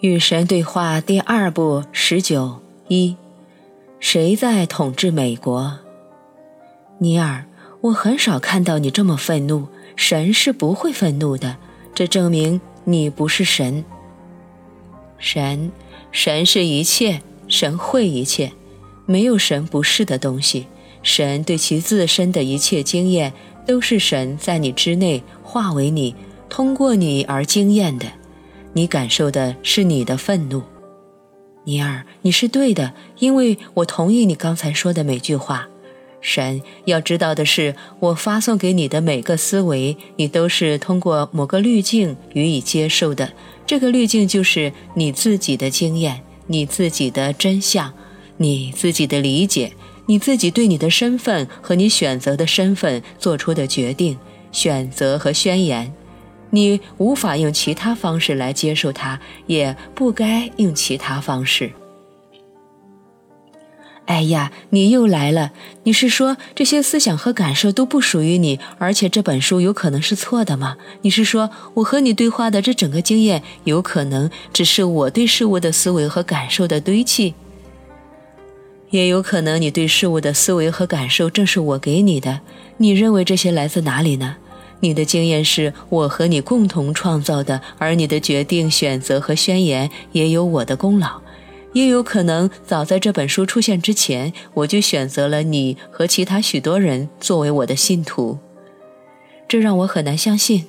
与神对话第二部十九一，谁在统治美国？尼尔，我很少看到你这么愤怒。神是不会愤怒的，这证明你不是神。神，神是一切，神会一切，没有神不是的东西。神对其自身的一切经验，都是神在你之内化为你，通过你而经验的。你感受的是你的愤怒，尼尔，你是对的，因为我同意你刚才说的每句话。神要知道的是，我发送给你的每个思维，你都是通过某个滤镜予以接受的。这个滤镜就是你自己的经验、你自己的真相、你自己的理解、你自己对你的身份和你选择的身份做出的决定、选择和宣言。你无法用其他方式来接受它，也不该用其他方式。哎呀，你又来了！你是说这些思想和感受都不属于你，而且这本书有可能是错的吗？你是说我和你对话的这整个经验有可能只是我对事物的思维和感受的堆砌？也有可能你对事物的思维和感受正是我给你的？你认为这些来自哪里呢？你的经验是我和你共同创造的，而你的决定、选择和宣言也有我的功劳。也有可能，早在这本书出现之前，我就选择了你和其他许多人作为我的信徒。这让我很难相信。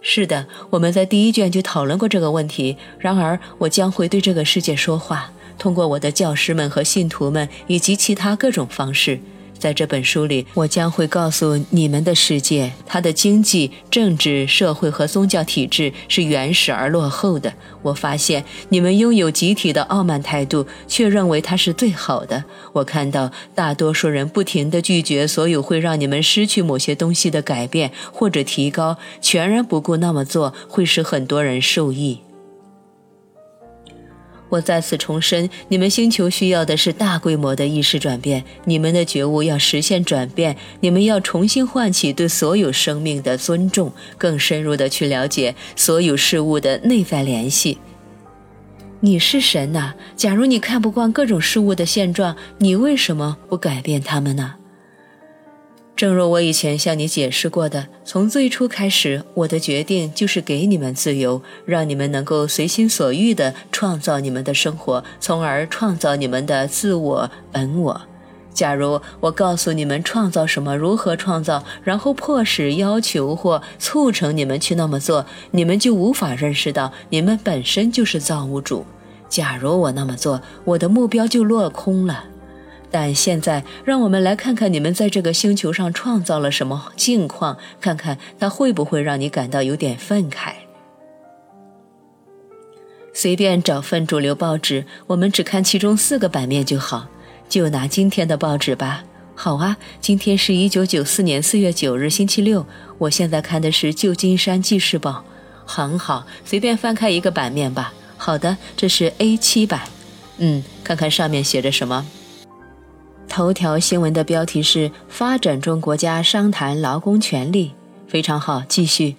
是的，我们在第一卷就讨论过这个问题。然而，我将会对这个世界说话，通过我的教师们和信徒们以及其他各种方式。在这本书里，我将会告诉你们的世界，它的经济、政治、社会和宗教体制是原始而落后的。我发现你们拥有集体的傲慢态度，却认为它是最好的。我看到大多数人不停地拒绝所有会让你们失去某些东西的改变或者提高，全然不顾那么做会使很多人受益。我再次重申，你们星球需要的是大规模的意识转变。你们的觉悟要实现转变，你们要重新唤起对所有生命的尊重，更深入的去了解所有事物的内在联系。你是神呐！假如你看不惯各种事物的现状，你为什么不改变它们呢？正如我以前向你解释过的，从最初开始，我的决定就是给你们自由，让你们能够随心所欲地创造你们的生活，从而创造你们的自我本我。假如我告诉你们创造什么、如何创造，然后迫使、要求或促成你们去那么做，你们就无法认识到你们本身就是造物主。假如我那么做，我的目标就落空了。但现在，让我们来看看你们在这个星球上创造了什么境况，看看它会不会让你感到有点愤慨。随便找份主流报纸，我们只看其中四个版面就好。就拿今天的报纸吧。好啊，今天是一九九四年四月九日，星期六。我现在看的是《旧金山纪事报》。很好，随便翻开一个版面吧。好的，这是 A 七版。嗯，看看上面写着什么。头条新闻的标题是“发展中国家商谈劳工权利”，非常好。继续，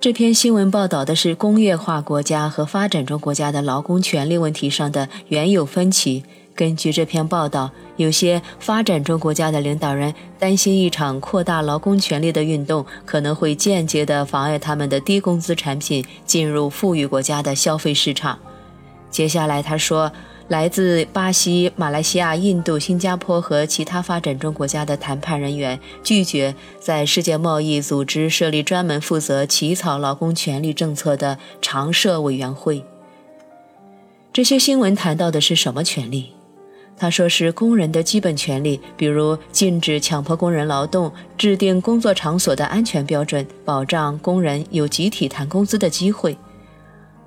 这篇新闻报道的是工业化国家和发展中国家的劳工权利问题上的原有分歧。根据这篇报道，有些发展中国家的领导人担心一场扩大劳工权利的运动可能会间接地妨碍他们的低工资产品进入富裕国家的消费市场。接下来他说。来自巴西、马来西亚、印度、新加坡和其他发展中国家的谈判人员拒绝在世界贸易组织设立专门负责起草劳工权利政策的常设委员会。这些新闻谈到的是什么权利？他说是工人的基本权利，比如禁止强迫工人劳动、制定工作场所的安全标准、保障工人有集体谈工资的机会。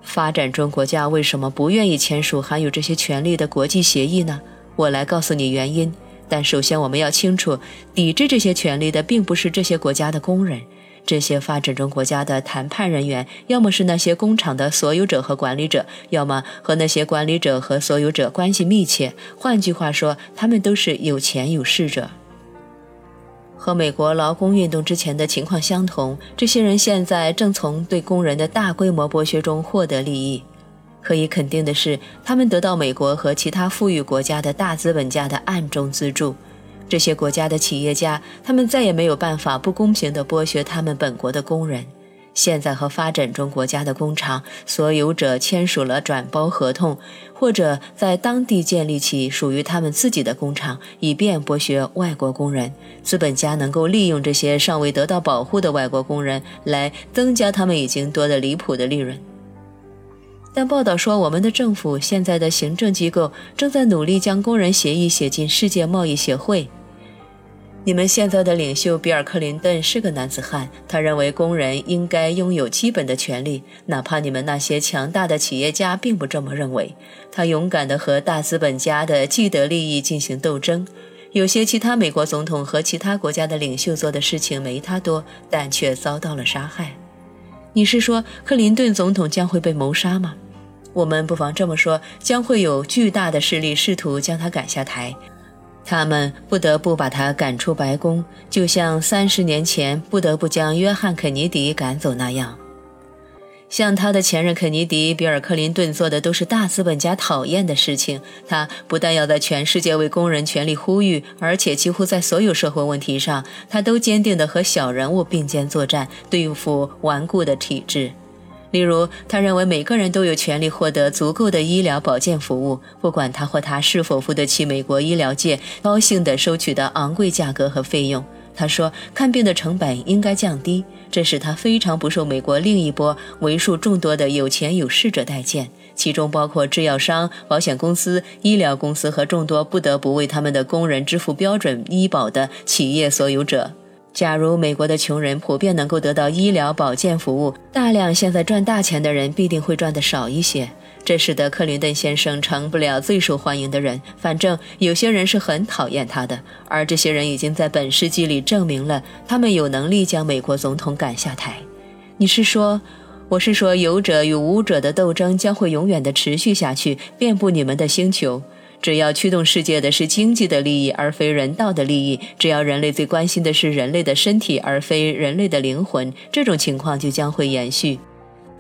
发展中国家为什么不愿意签署含有这些权利的国际协议呢？我来告诉你原因。但首先，我们要清楚，抵制这些权利的并不是这些国家的工人。这些发展中国家的谈判人员，要么是那些工厂的所有者和管理者，要么和那些管理者和所有者关系密切。换句话说，他们都是有钱有势者。和美国劳工运动之前的情况相同，这些人现在正从对工人的大规模剥削中获得利益。可以肯定的是，他们得到美国和其他富裕国家的大资本家的暗中资助。这些国家的企业家，他们再也没有办法不公平地剥削他们本国的工人。现在和发展中国家的工厂所有者签署了转包合同，或者在当地建立起属于他们自己的工厂，以便剥削外国工人。资本家能够利用这些尚未得到保护的外国工人，来增加他们已经多得离谱的利润。但报道说，我们的政府现在的行政机构正在努力将工人协议写进世界贸易协会。你们现在的领袖比尔·克林顿是个男子汉，他认为工人应该拥有基本的权利，哪怕你们那些强大的企业家并不这么认为。他勇敢地和大资本家的既得利益进行斗争。有些其他美国总统和其他国家的领袖做的事情没他多，但却遭到了杀害。你是说克林顿总统将会被谋杀吗？我们不妨这么说：将会有巨大的势力试图将他赶下台。他们不得不把他赶出白宫，就像三十年前不得不将约翰·肯尼迪赶走那样。像他的前任肯尼迪、比尔·克林顿做的都是大资本家讨厌的事情。他不但要在全世界为工人权利呼吁，而且几乎在所有社会问题上，他都坚定地和小人物并肩作战，对付顽固的体制。例如，他认为每个人都有权利获得足够的医疗保健服务，不管他或他是否付得起美国医疗界高兴地收取的昂贵价格和费用。他说，看病的成本应该降低，这使他非常不受美国另一波为数众多的有钱有势者待见，其中包括制药商、保险公司、医疗公司和众多不得不为他们的工人支付标准医保的企业所有者。假如美国的穷人普遍能够得到医疗保健服务，大量现在赚大钱的人必定会赚得少一些。这使得克林顿先生成不了最受欢迎的人。反正有些人是很讨厌他的，而这些人已经在本世纪里证明了他们有能力将美国总统赶下台。你是说，我是说，有者与无者的斗争将会永远的持续下去，遍布你们的星球。只要驱动世界的是经济的利益，而非人道的利益；只要人类最关心的是人类的身体，而非人类的灵魂，这种情况就将会延续。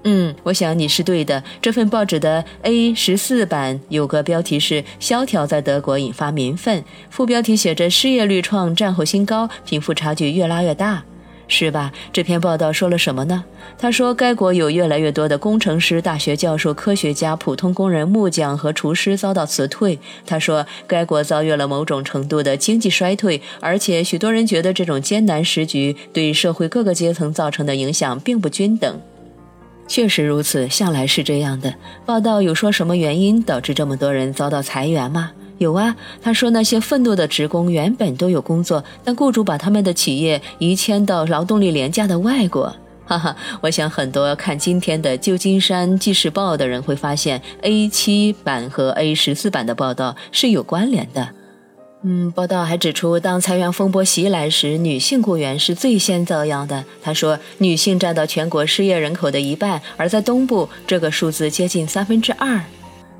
嗯，我想你是对的。这份报纸的 A 十四版有个标题是“萧条在德国引发民愤”，副标题写着“失业率创战后新高，贫富差距越拉越大”。是吧？这篇报道说了什么呢？他说，该国有越来越多的工程师、大学教授、科学家、普通工人、木匠和厨师遭到辞退。他说，该国遭遇了某种程度的经济衰退，而且许多人觉得这种艰难时局对社会各个阶层造成的影响并不均等。确实如此，向来是这样的。报道有说什么原因导致这么多人遭到裁员吗？有啊，他说那些愤怒的职工原本都有工作，但雇主把他们的企业移迁到劳动力廉价的外国。哈哈，我想很多看今天的旧金山纪事报的人会发现，A 七版和 A 十四版的报道是有关联的。嗯，报道还指出，当裁员风波袭来时，女性雇员是最先遭殃的。他说，女性占到全国失业人口的一半，而在东部，这个数字接近三分之二。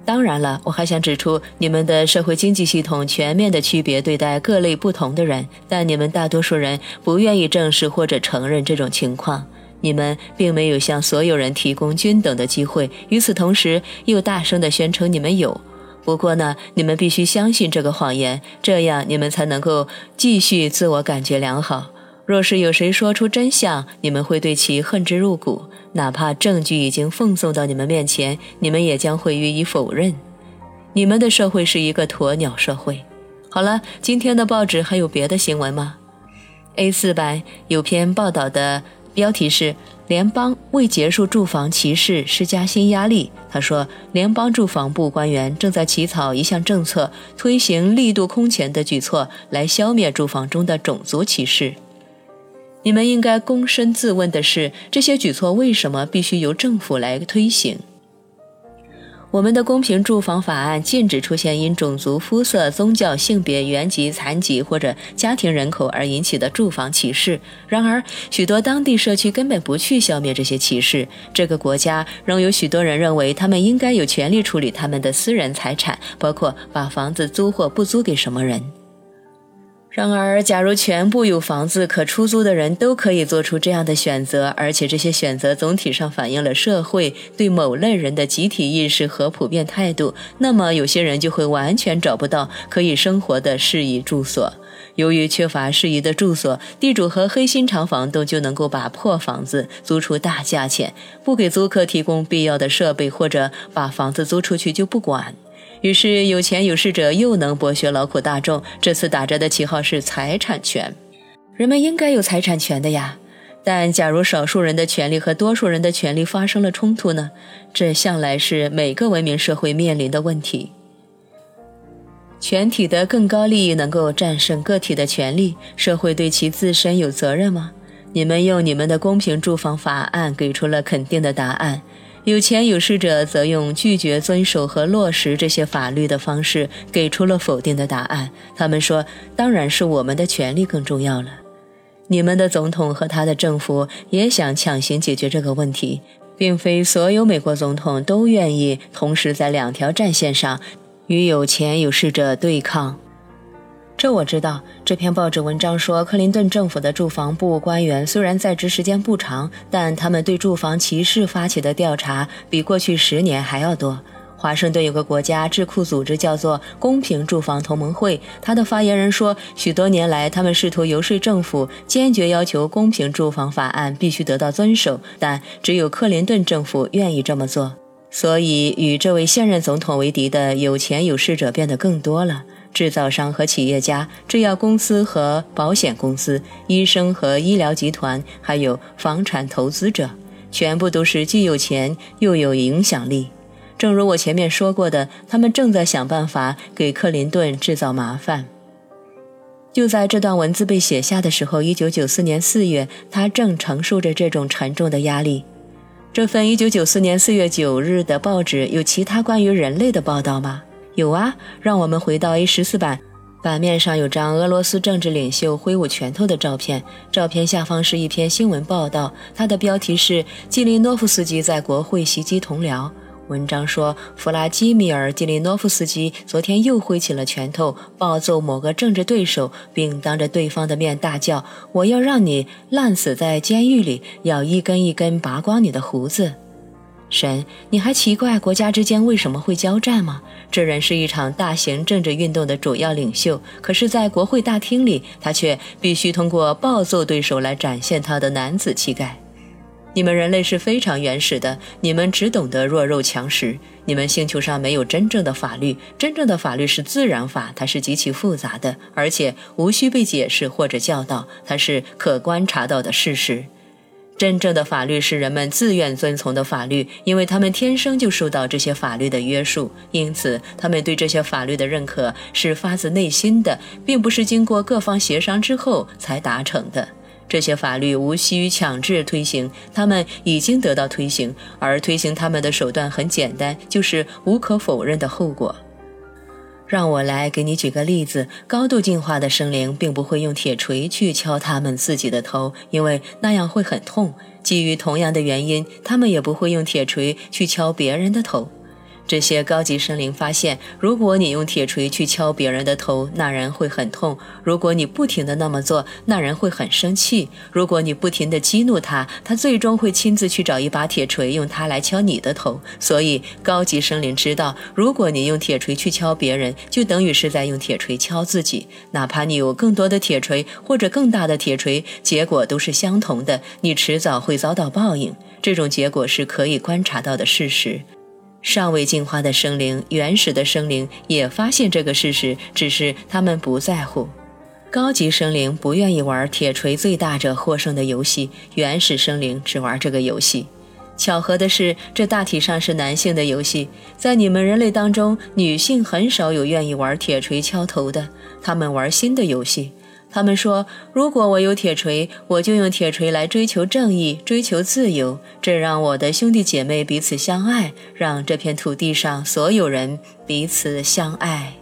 当然了，我还想指出，你们的社会经济系统全面的区别对待各类不同的人，但你们大多数人不愿意正视或者承认这种情况。你们并没有向所有人提供均等的机会，与此同时又大声的宣称你们有。不过呢，你们必须相信这个谎言，这样你们才能够继续自我感觉良好。若是有谁说出真相，你们会对其恨之入骨。哪怕证据已经奉送到你们面前，你们也将会予以否认。你们的社会是一个鸵鸟社会。好了，今天的报纸还有别的新闻吗？A4 版有篇报道的标题是“联邦为结束住房歧视施加新压力”。他说，联邦住房部官员正在起草一项政策，推行力度空前的举措来消灭住房中的种族歧视。你们应该躬身自问的是：这些举措为什么必须由政府来推行？我们的公平住房法案禁止出现因种族、肤色、宗教、性别、原籍、残疾或者家庭人口而引起的住房歧视。然而，许多当地社区根本不去消灭这些歧视。这个国家仍有许多人认为他们应该有权利处理他们的私人财产，包括把房子租或不租给什么人。然而，假如全部有房子可出租的人都可以做出这样的选择，而且这些选择总体上反映了社会对某类人的集体意识和普遍态度，那么有些人就会完全找不到可以生活的适宜住所。由于缺乏适宜的住所，地主和黑心肠房东就能够把破房子租出大价钱，不给租客提供必要的设备，或者把房子租出去就不管。于是，有钱有势者又能剥削劳苦大众。这次打着的旗号是财产权，人们应该有财产权的呀。但假如少数人的权利和多数人的权利发生了冲突呢？这向来是每个文明社会面临的问题。全体的更高利益能够战胜个体的权利，社会对其自身有责任吗？你们用你们的公平住房法案给出了肯定的答案。有钱有势者则用拒绝遵守和落实这些法律的方式给出了否定的答案。他们说：“当然是我们的权利更重要了。”你们的总统和他的政府也想强行解决这个问题，并非所有美国总统都愿意同时在两条战线上与有钱有势者对抗。这我知道。这篇报纸文章说，克林顿政府的住房部官员虽然在职时间不长，但他们对住房歧视发起的调查比过去十年还要多。华盛顿有个国家智库组织叫做公平住房同盟会，他的发言人说，许多年来他们试图游说政府坚决要求公平住房法案必须得到遵守，但只有克林顿政府愿意这么做。所以，与这位现任总统为敌的有钱有势者变得更多了。制造商和企业家、制药公司和保险公司、医生和医疗集团，还有房产投资者，全部都是既有钱又有影响力。正如我前面说过的，他们正在想办法给克林顿制造麻烦。就在这段文字被写下的时候，一九九四年四月，他正承受着这种沉重的压力。这份一九九四年四月九日的报纸有其他关于人类的报道吗？有啊，让我们回到 A 十四版，版面上有张俄罗斯政治领袖挥舞拳头的照片，照片下方是一篇新闻报道，它的标题是“基林诺夫斯基在国会袭击同僚”。文章说，弗拉基米尔·基林诺夫斯基昨天又挥起了拳头，暴揍某个政治对手，并当着对方的面大叫：“我要让你烂死在监狱里，要一根一根拔光你的胡子。”神，你还奇怪国家之间为什么会交战吗？这人是一场大型政治运动的主要领袖，可是，在国会大厅里，他却必须通过暴揍对手来展现他的男子气概。你们人类是非常原始的，你们只懂得弱肉强食。你们星球上没有真正的法律，真正的法律是自然法，它是极其复杂的，而且无需被解释或者教导，它是可观察到的事实。真正的法律是人们自愿遵从的法律，因为他们天生就受到这些法律的约束，因此他们对这些法律的认可是发自内心的，并不是经过各方协商之后才达成的。这些法律无需强制推行，他们已经得到推行，而推行他们的手段很简单，就是无可否认的后果。让我来给你举个例子：高度进化的生灵并不会用铁锤去敲他们自己的头，因为那样会很痛。基于同样的原因，他们也不会用铁锤去敲别人的头。这些高级生灵发现，如果你用铁锤去敲别人的头，那人会很痛；如果你不停地那么做，那人会很生气；如果你不停地激怒他，他最终会亲自去找一把铁锤，用它来敲你的头。所以，高级生灵知道，如果你用铁锤去敲别人，就等于是在用铁锤敲自己。哪怕你有更多的铁锤或者更大的铁锤，结果都是相同的，你迟早会遭到报应。这种结果是可以观察到的事实。尚未进化的生灵、原始的生灵也发现这个事实，只是他们不在乎。高级生灵不愿意玩“铁锤最大者获胜”的游戏，原始生灵只玩这个游戏。巧合的是，这大体上是男性的游戏。在你们人类当中，女性很少有愿意玩铁锤敲头的，他们玩新的游戏。他们说：“如果我有铁锤，我就用铁锤来追求正义，追求自由。这让我的兄弟姐妹彼此相爱，让这片土地上所有人彼此相爱。”